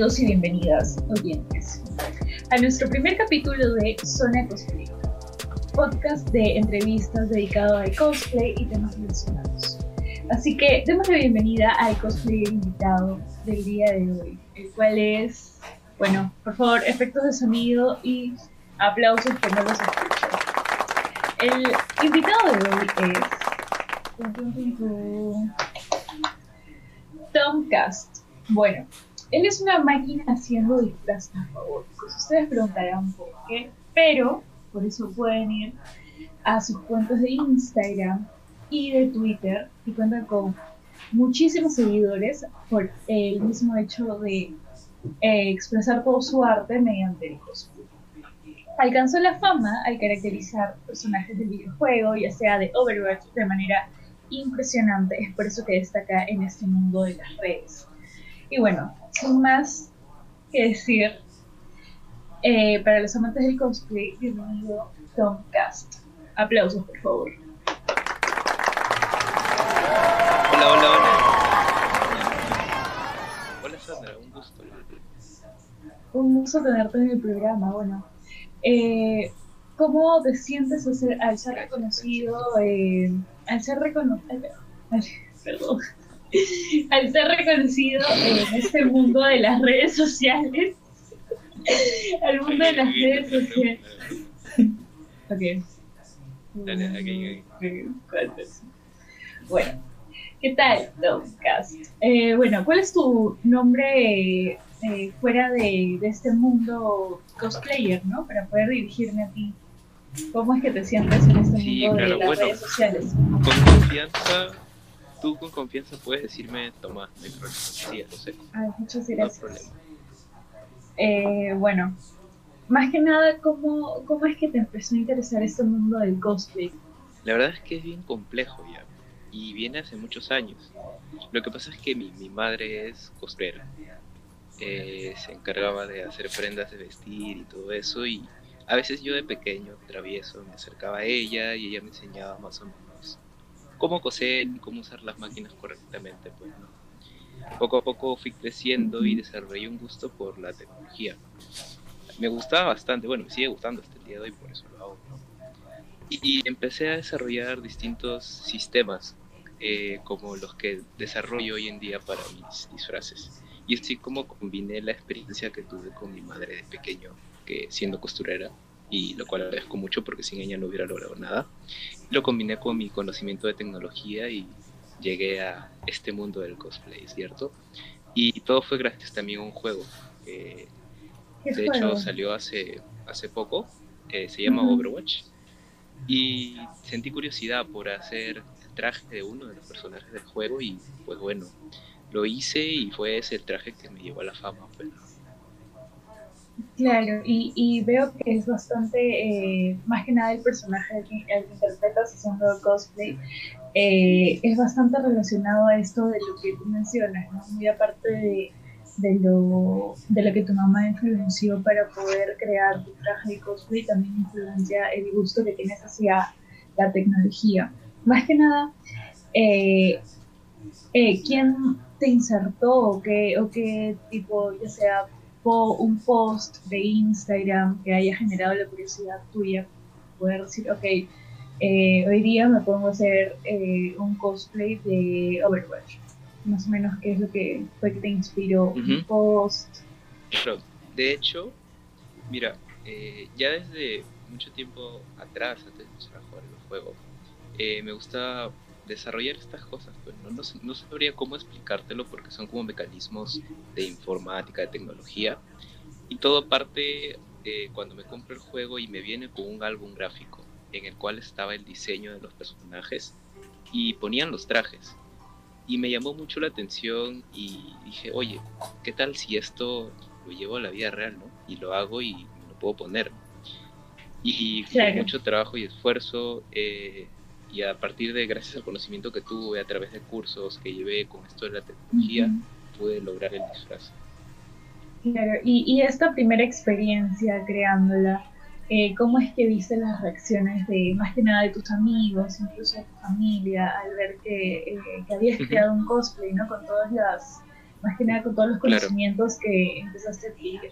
Bienvenidos y bienvenidas, oyentes, a nuestro primer capítulo de Zona Cosplay, podcast de entrevistas dedicado al cosplay y temas relacionados. Así que demos la bienvenida al cosplayer invitado del día de hoy, el cual es, bueno, por favor, efectos de sonido y aplausos que no los escucho. El invitado de hoy es Tomcast. Bueno, él es una máquina haciendo disfraces favoritos. Ustedes preguntarán por qué, pero por eso pueden ir a sus cuentas de Instagram y de Twitter y cuentan con muchísimos seguidores por el mismo hecho de eh, expresar todo su arte mediante el cosplay. Alcanzó la fama al caracterizar personajes del videojuego, ya sea de Overwatch, de manera impresionante. Es por eso que destaca en este mundo de las redes. Y bueno, sin más que decir, eh, para los amantes del cosplay, bienvenido Tomcast. Aplausos, por favor. Hola, hola, hola. Hola Sandra, un gusto. Un gusto tenerte en el programa. Bueno, eh, ¿cómo te sientes al ser, al ser reconocido? Eh, al ser reconocido. Perdón al ser reconocido en este mundo de las redes sociales, al mundo de las redes sociales. ok. Bueno, ¿qué tal, Tomcast? Eh, bueno, ¿cuál es tu nombre eh, fuera de, de, este mundo cosplayer, ¿no? Para poder dirigirme a ti. ¿Cómo es que te sientes en este mundo de las redes sociales? Con confianza tú con confianza puedes decirme Tomás, sí, lo sé. muchas gracias. eh, bueno, más que nada, ¿cómo, ¿cómo es que te empezó a interesar este mundo del cosplay? La verdad es que es bien complejo ya, y viene hace muchos años. Lo que pasa es que mi, mi madre es cosplayera. Eh, se encargaba de hacer prendas de vestir y todo eso, y a veces yo de pequeño, travieso, me acercaba a ella y ella me enseñaba más o menos cómo coser y cómo usar las máquinas correctamente. Pues, Poco a poco fui creciendo y desarrollé un gusto por la tecnología. Me gustaba bastante, bueno, me sigue gustando hasta el día de hoy, por eso lo hago. Y, empecé a desarrollar distintos sistemas, eh, como los que desarrollo hoy en día para mis disfraces. Y así como combiné la experiencia que tuve con mi madre de pequeño, que siendo costurera, y lo cual agradezco mucho porque sin ella no hubiera logrado nada. Lo combiné con mi conocimiento de tecnología y llegué a este mundo del cosplay, ¿cierto? Y todo fue gracias también a un juego. de hecho, salió hace, hace poco, eh, se llama Overwatch. Y sentí curiosidad por hacer el traje de uno de los personajes del juego y pues bueno, lo hice y fue ese el traje que me llevó a la fama. Pues. Claro, y, veo que es bastante, eh, más que nada el personaje al que, interpretas haciendo cosplay, eh, es bastante relacionado a esto de lo que tú mencionas, ¿no? Muy aparte de, lo, de lo que tu mamá influenció para poder crear tu traje de cosplay, también influencia el gusto que tienes hacia la tecnología. Más que nada, eh, ¿quién te insertó qué, o qué tipo, ya sea un post de Instagram que haya generado la curiosidad tuya, poder decir, ok, eh, hoy día me pongo a hacer eh, un cosplay de Overwatch. Más o menos, ¿qué es lo que fue que te inspiró? Un post. de hecho, mira, eh, ya desde mucho tiempo atrás, antes de empezar a jugar el juego, me gusta desarrollar estas cosas, pues no, no, sabría cómo explicártelo porque son como mecanismos de informática, de tecnología. Y todo parte eh, cuando me compro el juego y me viene con un álbum gráfico en el cual estaba el diseño de los personajes y ponían los trajes. Y me llamó mucho la atención y dije, oye, ¿qué tal si esto lo llevo a la vida real, ¿no? Y lo hago y lo puedo poner. Y con mucho trabajo y esfuerzo eh, y a partir de, gracias al conocimiento que tuve a través de cursos que llevé con esto de la tecnología, pude lograr el disfraz. Claro, y, y esta primera experiencia creándola, eh, ¿cómo es que viste las reacciones de más que nada de tus amigos, incluso de tu familia, al ver que, eh, que habías creado un cosplay, ¿no? Con todas las, más que nada con todos los conocimientos que empezaste a adquirir.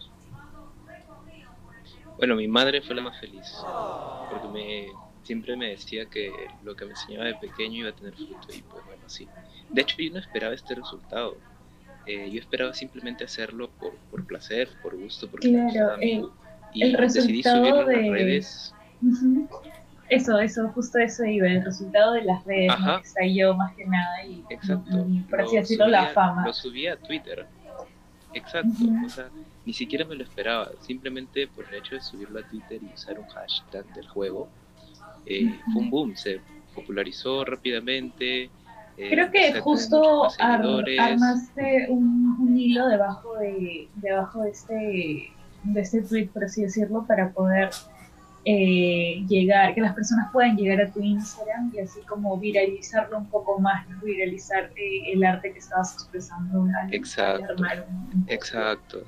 Bueno, mi madre fue la más feliz, porque me, siempre me decía que lo que me enseñaba de pequeño iba a tener fruto y pues bueno, sí. De hecho, yo no esperaba este resultado. Eh, yo esperaba simplemente hacerlo por, por placer, por gusto, porque claro, me y el resultado de... las redes. Eso, eso, justo eso iba, el resultado de las redes, ¿no? que yo más que nada y, Exacto. por así decirlo, la fama. Lo subí a Twitter. Exacto, o sea, ni siquiera me lo esperaba, simplemente por el hecho de subirlo a Twitter y usar un hashtag del juego, eh, fue un boom, se popularizó rápidamente. Eh, Creo que justo armaste un, un, hilo debajo de, debajo de este, de este tweet, por así decirlo, para poder eh, llegar, que las personas puedan llegar a tu Instagram y así como viralizarlo un poco más, viralizar eh, el arte que estabas expresando. exacto, exacto,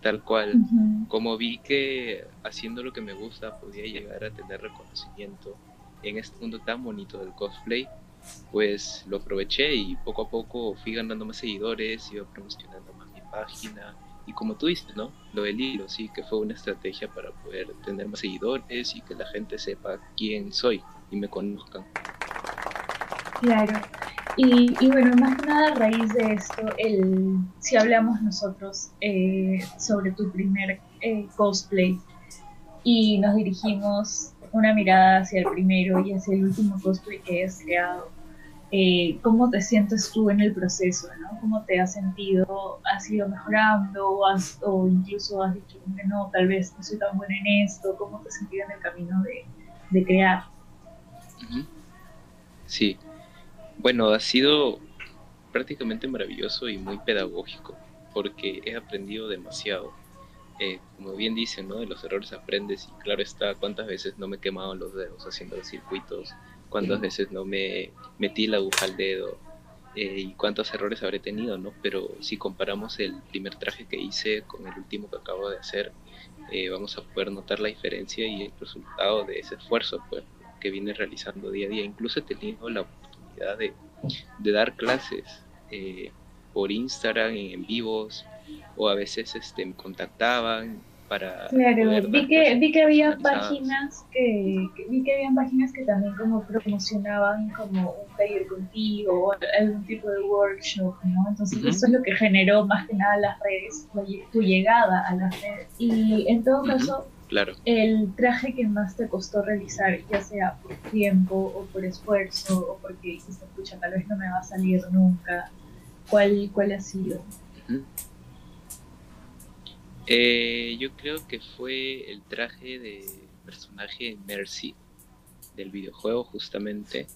tal cual. Como vi que haciendo lo que me gusta podía llegar a tener reconocimiento en este mundo tan bonito del cosplay, pues lo aproveché y poco a poco fui ganando más seguidores, iba promocionando más mi página y como tú dices, ¿no? Lo del hilo, sí, que fue una estrategia para poder tener más seguidores y que la gente sepa quién soy y me conozcan. Claro. Y, y bueno, más que nada a raíz de esto, el, si hablamos nosotros eh, sobre tu primer eh, cosplay y nos dirigimos una mirada hacia el primero y hacia el último cosplay que has creado, eh, cómo te sientes tú en el proceso, ¿no? ¿Cómo te has sentido? ¿Has ido mejorando o, o incluso has dicho no, tal vez no soy tan buena en esto? ¿Cómo te has sentido en el camino de, crear? Sí, bueno, ha sido prácticamente maravilloso y muy pedagógico porque he aprendido demasiado. Eh, como bien dicen, ¿no? De los errores aprendes y claro está, cuántas veces no me quemado los dedos haciendo los circuitos cuántas veces no me metí la aguja al dedo eh, y cuántos errores habré tenido, ¿no? Pero si comparamos el primer traje que hice con el último que acabo de hacer, eh, vamos a poder notar la diferencia y el resultado de ese esfuerzo pues, que vine realizando día a día. Incluso he tenido la de, de dar clases eh, por Instagram en vivos o a veces este, me contactaban para claro vi que vi que había páginas que, vi que habían páginas que también como promocionaban como un taller contigo o algún tipo de workshop no entonces eso es lo que generó más que nada las redes tu llegada a las redes. Y en todo caso claro. El traje que más te costó realizar ya sea por tiempo o por esfuerzo o porque dijiste escucha tal vez no me va a salir nunca cuál cuál ha sido eh, yo creo que fue el traje de personaje Mercy del videojuego justamente.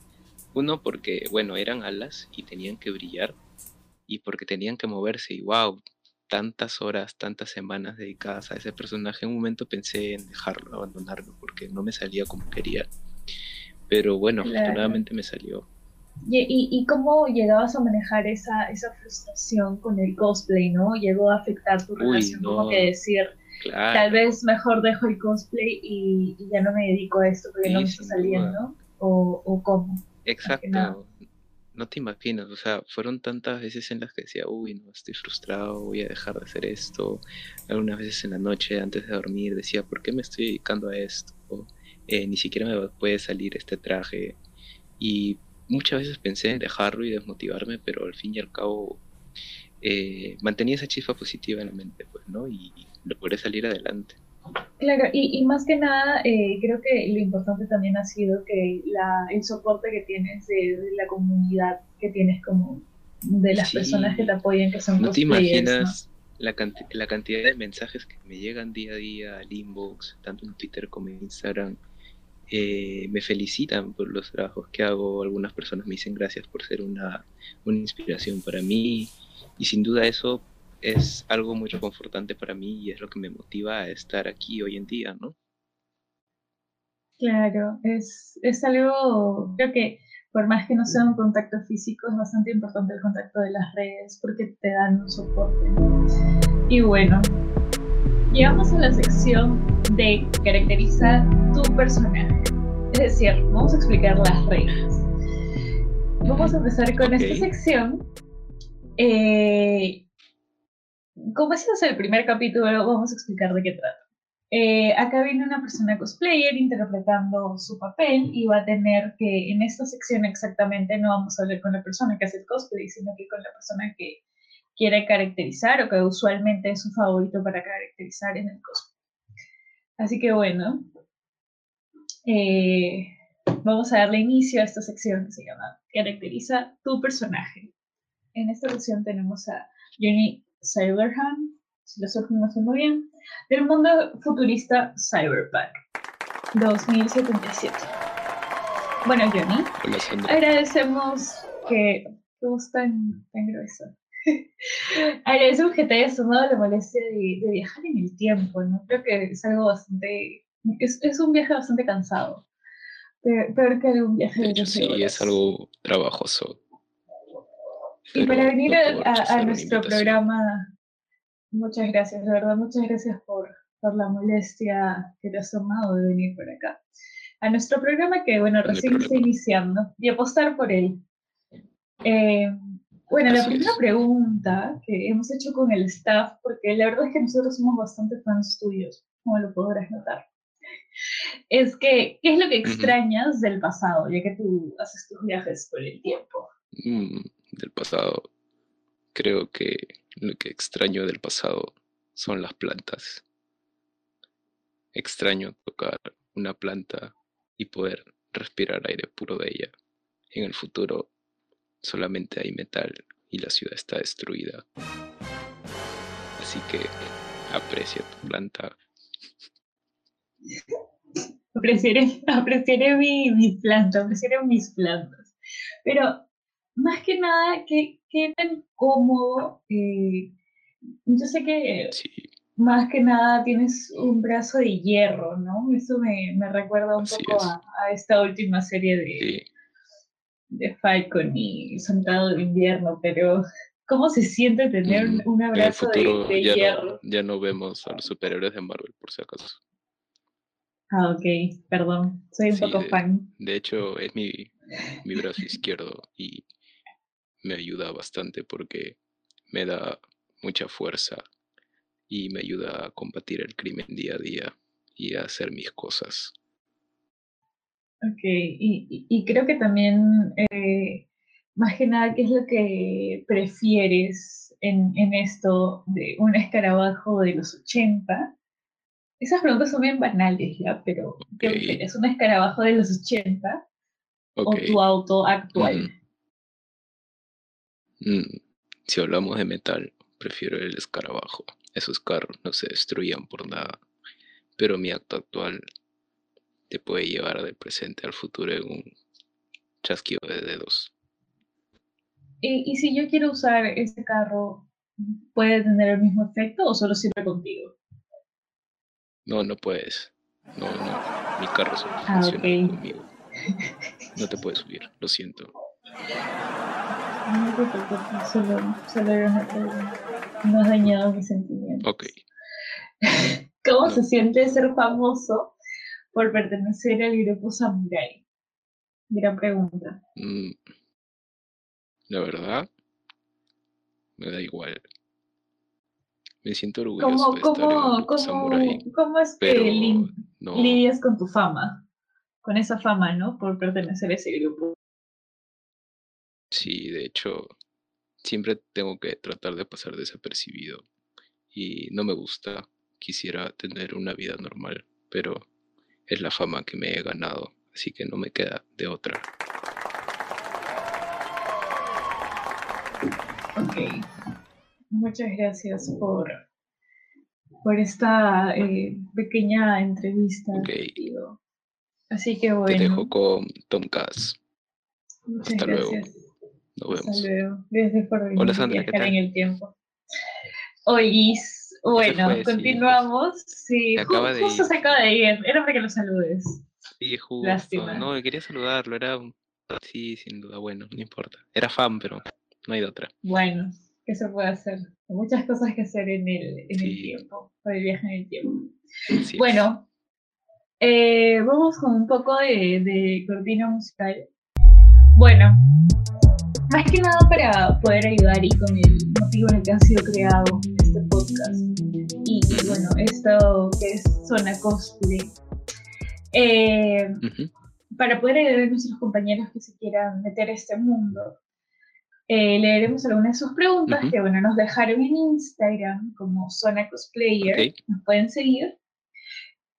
Uno porque, bueno, eran alas y tenían que brillar y porque tenían que moverse y wow, tantas horas, tantas semanas dedicadas a ese personaje. En un momento pensé en dejarlo, abandonarlo porque no me salía como quería. Pero bueno, afortunadamente me salió. ¿Y, y, cómo llegabas a manejar esa, esa frustración con el cosplay, no? ¿Llegó a afectar tu relación? Como que decir, tal vez mejor dejo el cosplay y, ya no me dedico a esto porque no me está saliendo, o, o cómo. Exacto. No te imaginas, o sea, fueron tantas veces en las que decía, uy, no, estoy frustrado, voy a dejar de hacer esto. Algunas veces en la noche, antes de dormir, decía, ¿por qué me estoy dedicando a esto? Eh, ni siquiera me puede salir este traje. Y muchas veces pensé en dejarlo y desmotivarme, pero al fin y al cabo eh, mantenía esa chispa positiva en la mente, pues, ¿no? Y, logré salir adelante. Claro, y, más que nada, eh, creo que lo importante también ha sido que la, el soporte que tienes de, la comunidad que tienes como de las personas que te apoyan, que son No te imaginas La, la cantidad de mensajes que me llegan día a día al inbox, tanto en Twitter como en Instagram, eh, me felicitan por los trabajos que hago, algunas personas me dicen gracias por ser una, una inspiración para mí y sin duda eso es algo muy reconfortante para mí y es lo que me motiva a estar aquí hoy en día, ¿no? Claro, es, es algo, creo que por más que no sea un contacto físico, es bastante importante el contacto de las redes porque te dan un soporte. Y bueno, llegamos a la sección de caracterizar tu personaje. Es decir, vamos a explicar las reglas. Vamos a empezar con esta sección Eh, como este es el primer capítulo, vamos a explicar de qué trata. Eh, acá viene una persona cosplayer interpretando su papel y va a tener que, en esta sección exactamente, no vamos a hablar con la persona que hace el cosplay, sino que con la persona que quiere caracterizar o que usualmente es su favorito para caracterizar en el cosplay. Así que bueno, eh, vamos a darle inicio a esta sección que se llama Caracteriza tu personaje. En esta sección tenemos a Johnny Cyberhand, si lo estoy pronunciando bien, del mundo futurista Cyberpunk 2077. Bueno, Johnny, agradecemos que tú tan, tan grueso. agradecemos que te hayas tomado la molestia de, viajar en el tiempo, ¿no? Creo que es algo bastante. Es, es un viaje bastante cansado. Peor, que un viaje de, hecho, sí, es algo trabajoso. Y para venir a, nuestro programa, muchas gracias, de verdad, muchas gracias por, por la molestia que te has tomado de venir por acá. A nuestro programa que, bueno, recién está iniciando y apostar por él. Eh, bueno, la primera pregunta que hemos hecho con el staff, porque la verdad es que nosotros somos bastante fans tuyos, como lo podrás notar, es que, ¿qué es lo que extrañas del pasado, ya que tú haces tus viajes por el tiempo? Del pasado. Creo que lo que extraño del pasado son las plantas. Extraño tocar una planta y poder respirar aire puro de ella. En el futuro solamente hay metal y la ciudad está destruida. Así que aprecia tu planta. Apreciaré mi, mi planta, apreciaré mis plantas. Pero más que nada, ¿qué, qué tan cómodo? Eh, yo sé que más que nada tienes un brazo de hierro, ¿no? Eso me, me recuerda un poco a, a, esta última serie de, de Falcon y Soldado de Invierno, pero ¿cómo se siente tener mm, un abrazo de, hierro? ya no vemos a los superhéroes de Marvel, por si acaso. Ah, ok, perdón, soy un poco fan. De hecho, es mi, mi brazo izquierdo y me ayuda bastante porque me da mucha fuerza y me ayuda a combatir el crimen día a día y a hacer mis cosas. Ok, y, y creo que también, eh, más que nada, ¿qué es lo que prefieres en, en esto de un escarabajo de los 80? Esas preguntas son bien banales ya, pero ¿qué prefieres? ¿Un escarabajo de los 80 o tu auto actual? Mm, si hablamos de metal, prefiero el escarabajo. Esos carros no se destruían por nada. Pero mi acto actual te puede llevar del presente al futuro en un chasquido de dedos. ¿Y, si yo quiero usar este carro, puede tener el mismo efecto o solo sirve contigo? No, no puedes. No, no. Mi carro solo ah, funciona conmigo. No te puedes subir, lo siento. No te preocupes, solo. No has dañado mis sentimientos. Ok. ¿Cómo se siente ser famoso por pertenecer al grupo Samurai? Gran pregunta. Mm, la verdad, me da igual. Me siento orgulloso ¿Cómo, de estar cómo, cómo, Samurai, ¿Cómo es que lidias con tu fama? Con esa fama, ¿no? Por pertenecer a ese grupo. Sí, de hecho, siempre tengo que tratar de pasar desapercibido y no me gusta. Quisiera tener una vida normal, pero es la fama que me he ganado, así que no me queda de otra. Ok, muchas gracias por, por esta eh, pequeña entrevista. Okay. Así que bueno. Te dejo con Tom Cass. Muchas Hasta gracias. luego. Nos vemos. Gracias por venir Hola, Sandra, ¿qué tal? en el tiempo. Oís, bueno, continuamos. Sí, justo, se acaba de ir. Era para que lo saludes. Sí, justo. Lástima. No, quería saludarlo. Era. Sí, sin duda. Bueno, no importa. Era fan, pero no hay de otra. Bueno, ¿qué se puede hacer? Hay muchas cosas que hacer en el, en el tiempo. Para el viaje en el tiempo. bueno, eh, vamos con un poco de, de cortina musical. Bueno, más que nada para poder ayudar y con el motivo en el que ha sido creado este podcast. Y, bueno, esto que es Zona Cosplay. Eh, para poder ayudar a nuestros compañeros que se quieran meter a este mundo, eh, leeremos algunas de sus preguntas que bueno, nos dejaron en Instagram como Zona Cosplayer. Nos pueden seguir.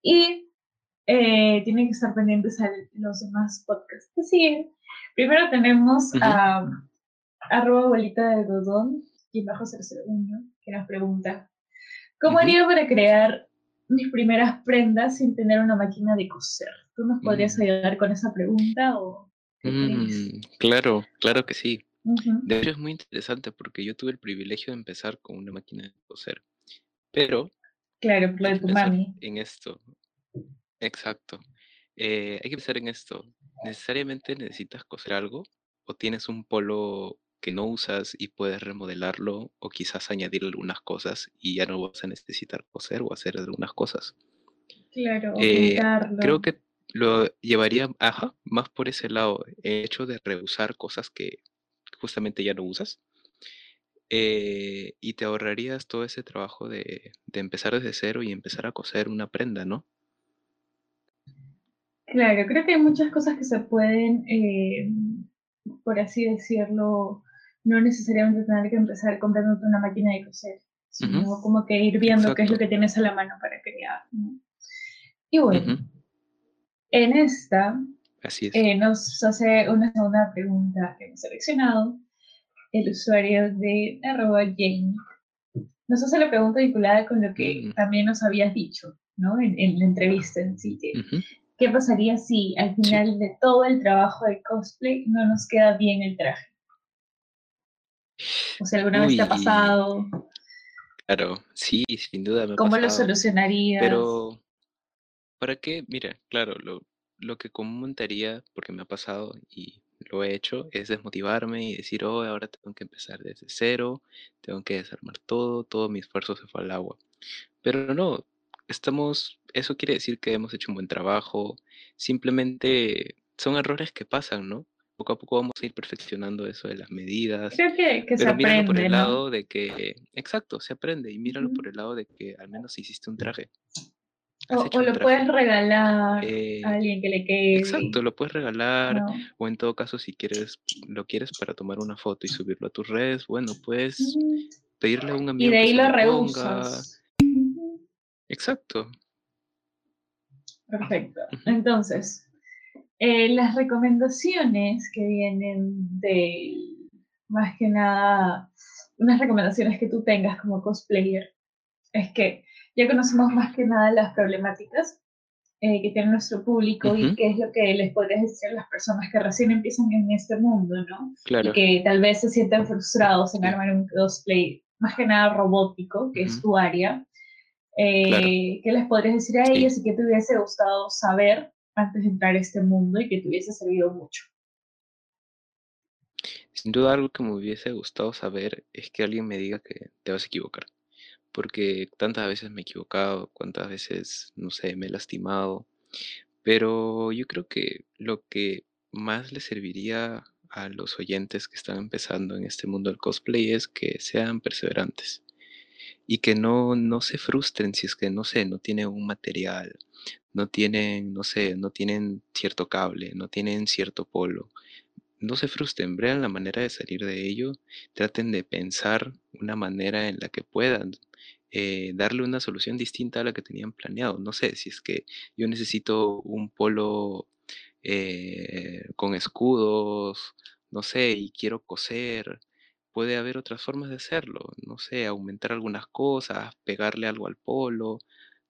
Y eh, tienen que estar pendientes a los demás podcasts que siguen. Primero tenemos a arroba abuelita de algodón, y bajo 001, que nos pregunta, ¿cómo haría para crear mis primeras prendas sin tener una máquina de coser? ¿Tú nos podrías mm. ayudar con esa pregunta o mm, claro, claro que sí. De hecho es muy interesante porque yo tuve el privilegio de empezar con una máquina de coser, pero... Claro, lo de tu mami. En esto, exacto. Eh, hay que pensar en esto. ¿Necesariamente necesitas coser algo? ¿O tienes un polo que no usas y puedes remodelarlo o quizás añadir algunas cosas y ya no vas a necesitar coser o hacer algunas cosas? Claro, eh, creo que lo llevaría ajá, más por ese lado, el hecho de reusar cosas que justamente ya no usas. Eh, y te ahorrarías todo ese trabajo de, de empezar desde cero y empezar a coser una prenda, ¿no? Claro, creo que hay muchas cosas que se pueden, eh, por así decirlo, no necesariamente tener que empezar comprándote una máquina de coser, sino como que ir viendo qué es lo que tienes a la mano para crear. Y bueno, en esta eh, nos hace una segunda pregunta que hemos seleccionado el usuario de arroba Jane. Nos hace la pregunta vinculada con lo que también nos habías dicho, ¿no? En, la entrevista en sí, ¿Qué pasaría si al final de todo el trabajo de cosplay no nos queda bien el traje? O sea, alguna vez te ha pasado. Claro, sí, sin duda me ha ¿Cómo lo solucionarías? Pero, ¿para qué? Mira, claro, lo, lo que comentaría, porque me ha pasado y lo he hecho, es desmotivarme y decir, oh, ahora tengo que empezar desde cero, tengo que desarmar todo, todo mi esfuerzo se fue al agua. Pero no, estamos, eso quiere decir que hemos hecho un buen trabajo, simplemente son errores que pasan, ¿no? Poco a poco vamos a ir perfeccionando eso de las medidas. Creo que, que se aprende, por el lado de que, exacto, se aprende y míralo por el lado de que al menos hiciste un traje. O, lo puedes regalar a eh, alguien que le quede. Exacto, lo puedes regalar. O en todo caso, si quieres, lo quieres para tomar una foto y subirlo a tus redes, bueno, puedes pedirle a un amigo. Y de ahí lo reusas. Exacto. Perfecto. Entonces, eh, las recomendaciones que vienen de, más que nada, unas recomendaciones que tú tengas como cosplayer, es que ya conocemos más que nada las problemáticas eh, que tiene nuestro público y qué es lo que les podrías decir a las personas que recién empiezan en este mundo, ¿no? Claro. Y que tal vez se sienten frustrados en armar un cosplay más que nada robótico, que es tu área, eh, ¿Qué les podrías decir a ellos y qué te hubiese gustado saber antes de entrar a este mundo y que te hubiese servido mucho? Sin duda algo que me hubiese gustado saber es que alguien me diga que te vas a equivocar. Porque tantas veces me he equivocado, cuántas veces, no sé, me he lastimado. Pero yo creo que lo que más le serviría a los oyentes que están empezando en este mundo del cosplay es que sean perseverantes y que no, no se frustren si es que, no sé, no tienen un material, no tienen, no sé, no tienen cierto cable, no tienen cierto polo. No se frustren, vean la manera de salir de ello, traten de pensar una manera en la que puedan eh, darle una solución distinta a la que tenían planeado. No sé, si es que yo necesito un polo eh, con escudos, no sé, y quiero coser, puede haber otras formas de hacerlo, no sé, aumentar algunas cosas, pegarle algo al polo,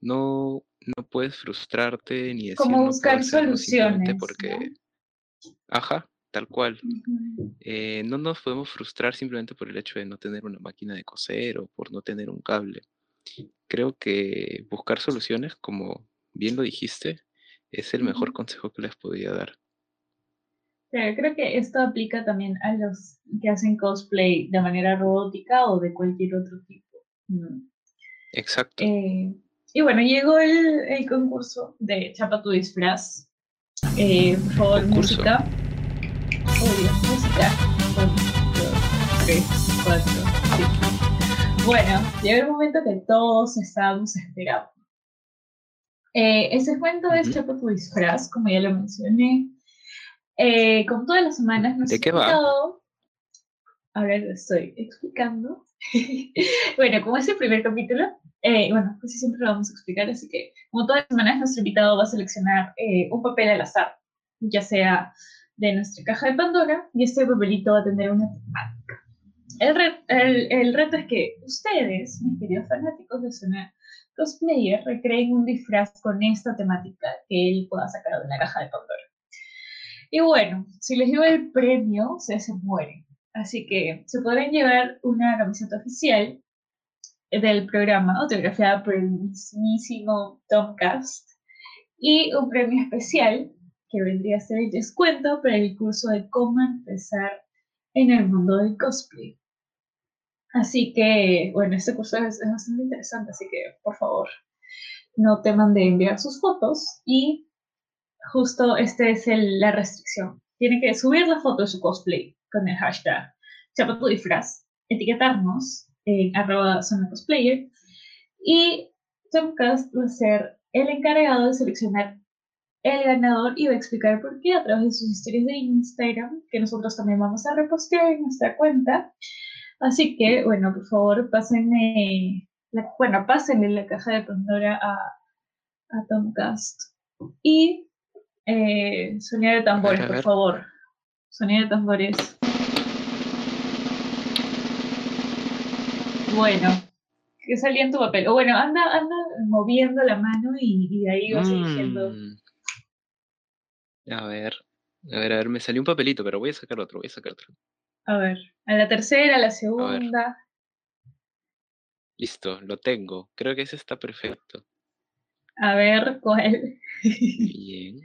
no, no puedes frustrarte ni decir Como buscar soluciones. Porque, ajá, tal cual. Eh, no nos podemos frustrar simplemente por el hecho de no tener una máquina de coser o por no tener un cable. Creo que buscar soluciones, como bien lo dijiste, es el mejor consejo que les podría dar creo que esto aplica también a los que hacen cosplay de manera robótica o de cualquier otro tipo. Exacto. Eh, y bueno, llegó el, concurso de Chapa tu disfraz. Eh, por favor, música. música. tres, cuatro, cinco. Bueno, llegó el momento que todos estábamos esperando. Eh, el segmento es Chapa tu disfraz, como ya lo mencioné. Eh, como todas las semanas nos ¿De qué va? Ahora lo estoy explicando. bueno, como es el primer capítulo, eh, bueno, pues siempre lo vamos a explicar, así que como todas las semanas nuestro invitado va a seleccionar eh, un papel al azar, ya sea de nuestra caja de Pandora, y este papelito va a tener una temática. El, el, el reto es que ustedes, mis queridos fanáticos de Zona Cosplayer, recreen un disfraz con esta temática que él pueda sacar de la caja de Pandora. Y bueno, si les digo el premio, ustedes se mueren. Así que se podrán llevar una camiseta oficial del programa, autografiada por el mismísimo Tomcast, y un premio especial que vendría a ser el descuento para el curso de cómo empezar en el mundo del cosplay. Así que, bueno, este curso es, bastante interesante, así que por favor, no teman de enviar sus fotos y justo esta es la restricción. Tienen que subir la foto de su cosplay con el hashtag Chapato Disfraz, etiquetarnos en arroba zona cosplayer y Tomcast va a ser el encargado de seleccionar el ganador y va a explicar por qué a través de sus historias de Instagram, que nosotros también vamos a repostear en nuestra cuenta. Así que, bueno, por favor, pásenme, la, bueno, pásenle la caja de Pandora a, a Tomcast. Y eh, sonido de tambores, por favor. Sonido de tambores. Bueno, que salía en tu papel. O bueno, anda, anda moviendo la mano y, ahí vas. Mm. A ver, a ver, a ver, me salió un papelito, pero voy a sacar otro, voy a sacar otro. A ver, a la tercera, a la segunda. Listo, lo tengo. Creo que ese está perfecto. A ver, ¿cuál? Bien.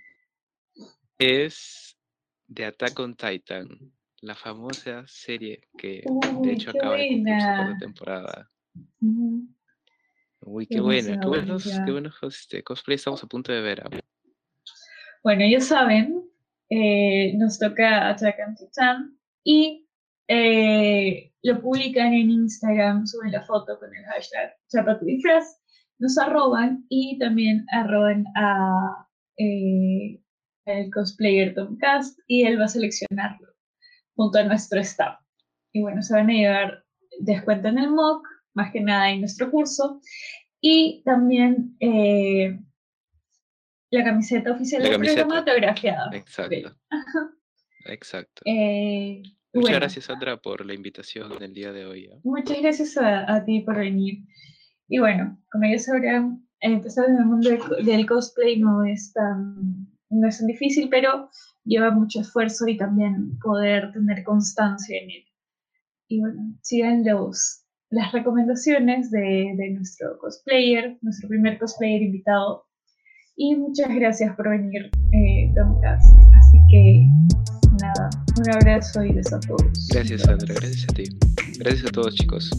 Es de Attack on Titan la famosa serie que de hecho acaba de cumplir su temporada. Uy, qué, buena, qué buenos, qué buenos este, cosplay estamos a punto de ver. Bueno, ya saben, eh, nos toca Attack on Titan y eh, lo publican en Instagram, suben la foto con el hashtag disfraz, nos arroban y también arroban a eh, el cosplayer Tomcast y él va a seleccionarlo junto a nuestro staff. Y bueno, se van a llevar descuento en el MOOC, más que nada en nuestro curso, y también eh, la camiseta oficial del programa autografiada. Exacto. Exacto. Eh, muchas gracias, Sandra, por la invitación del día de hoy. ¿eh? Muchas gracias a, ti por venir. Y bueno, como ya sabrán, empezar en el mundo del, cosplay no es tan, no es tan difícil, pero lleva mucho esfuerzo y también poder tener constancia en él. Y bueno, sigan los, las recomendaciones de, de nuestro cosplayer, nuestro primer cosplayer invitado. Y muchas gracias por venir, eh, Así que nada, un abrazo y besos a todos. Gracias, Sandra. Gracias a ti. Gracias a todos, chicos.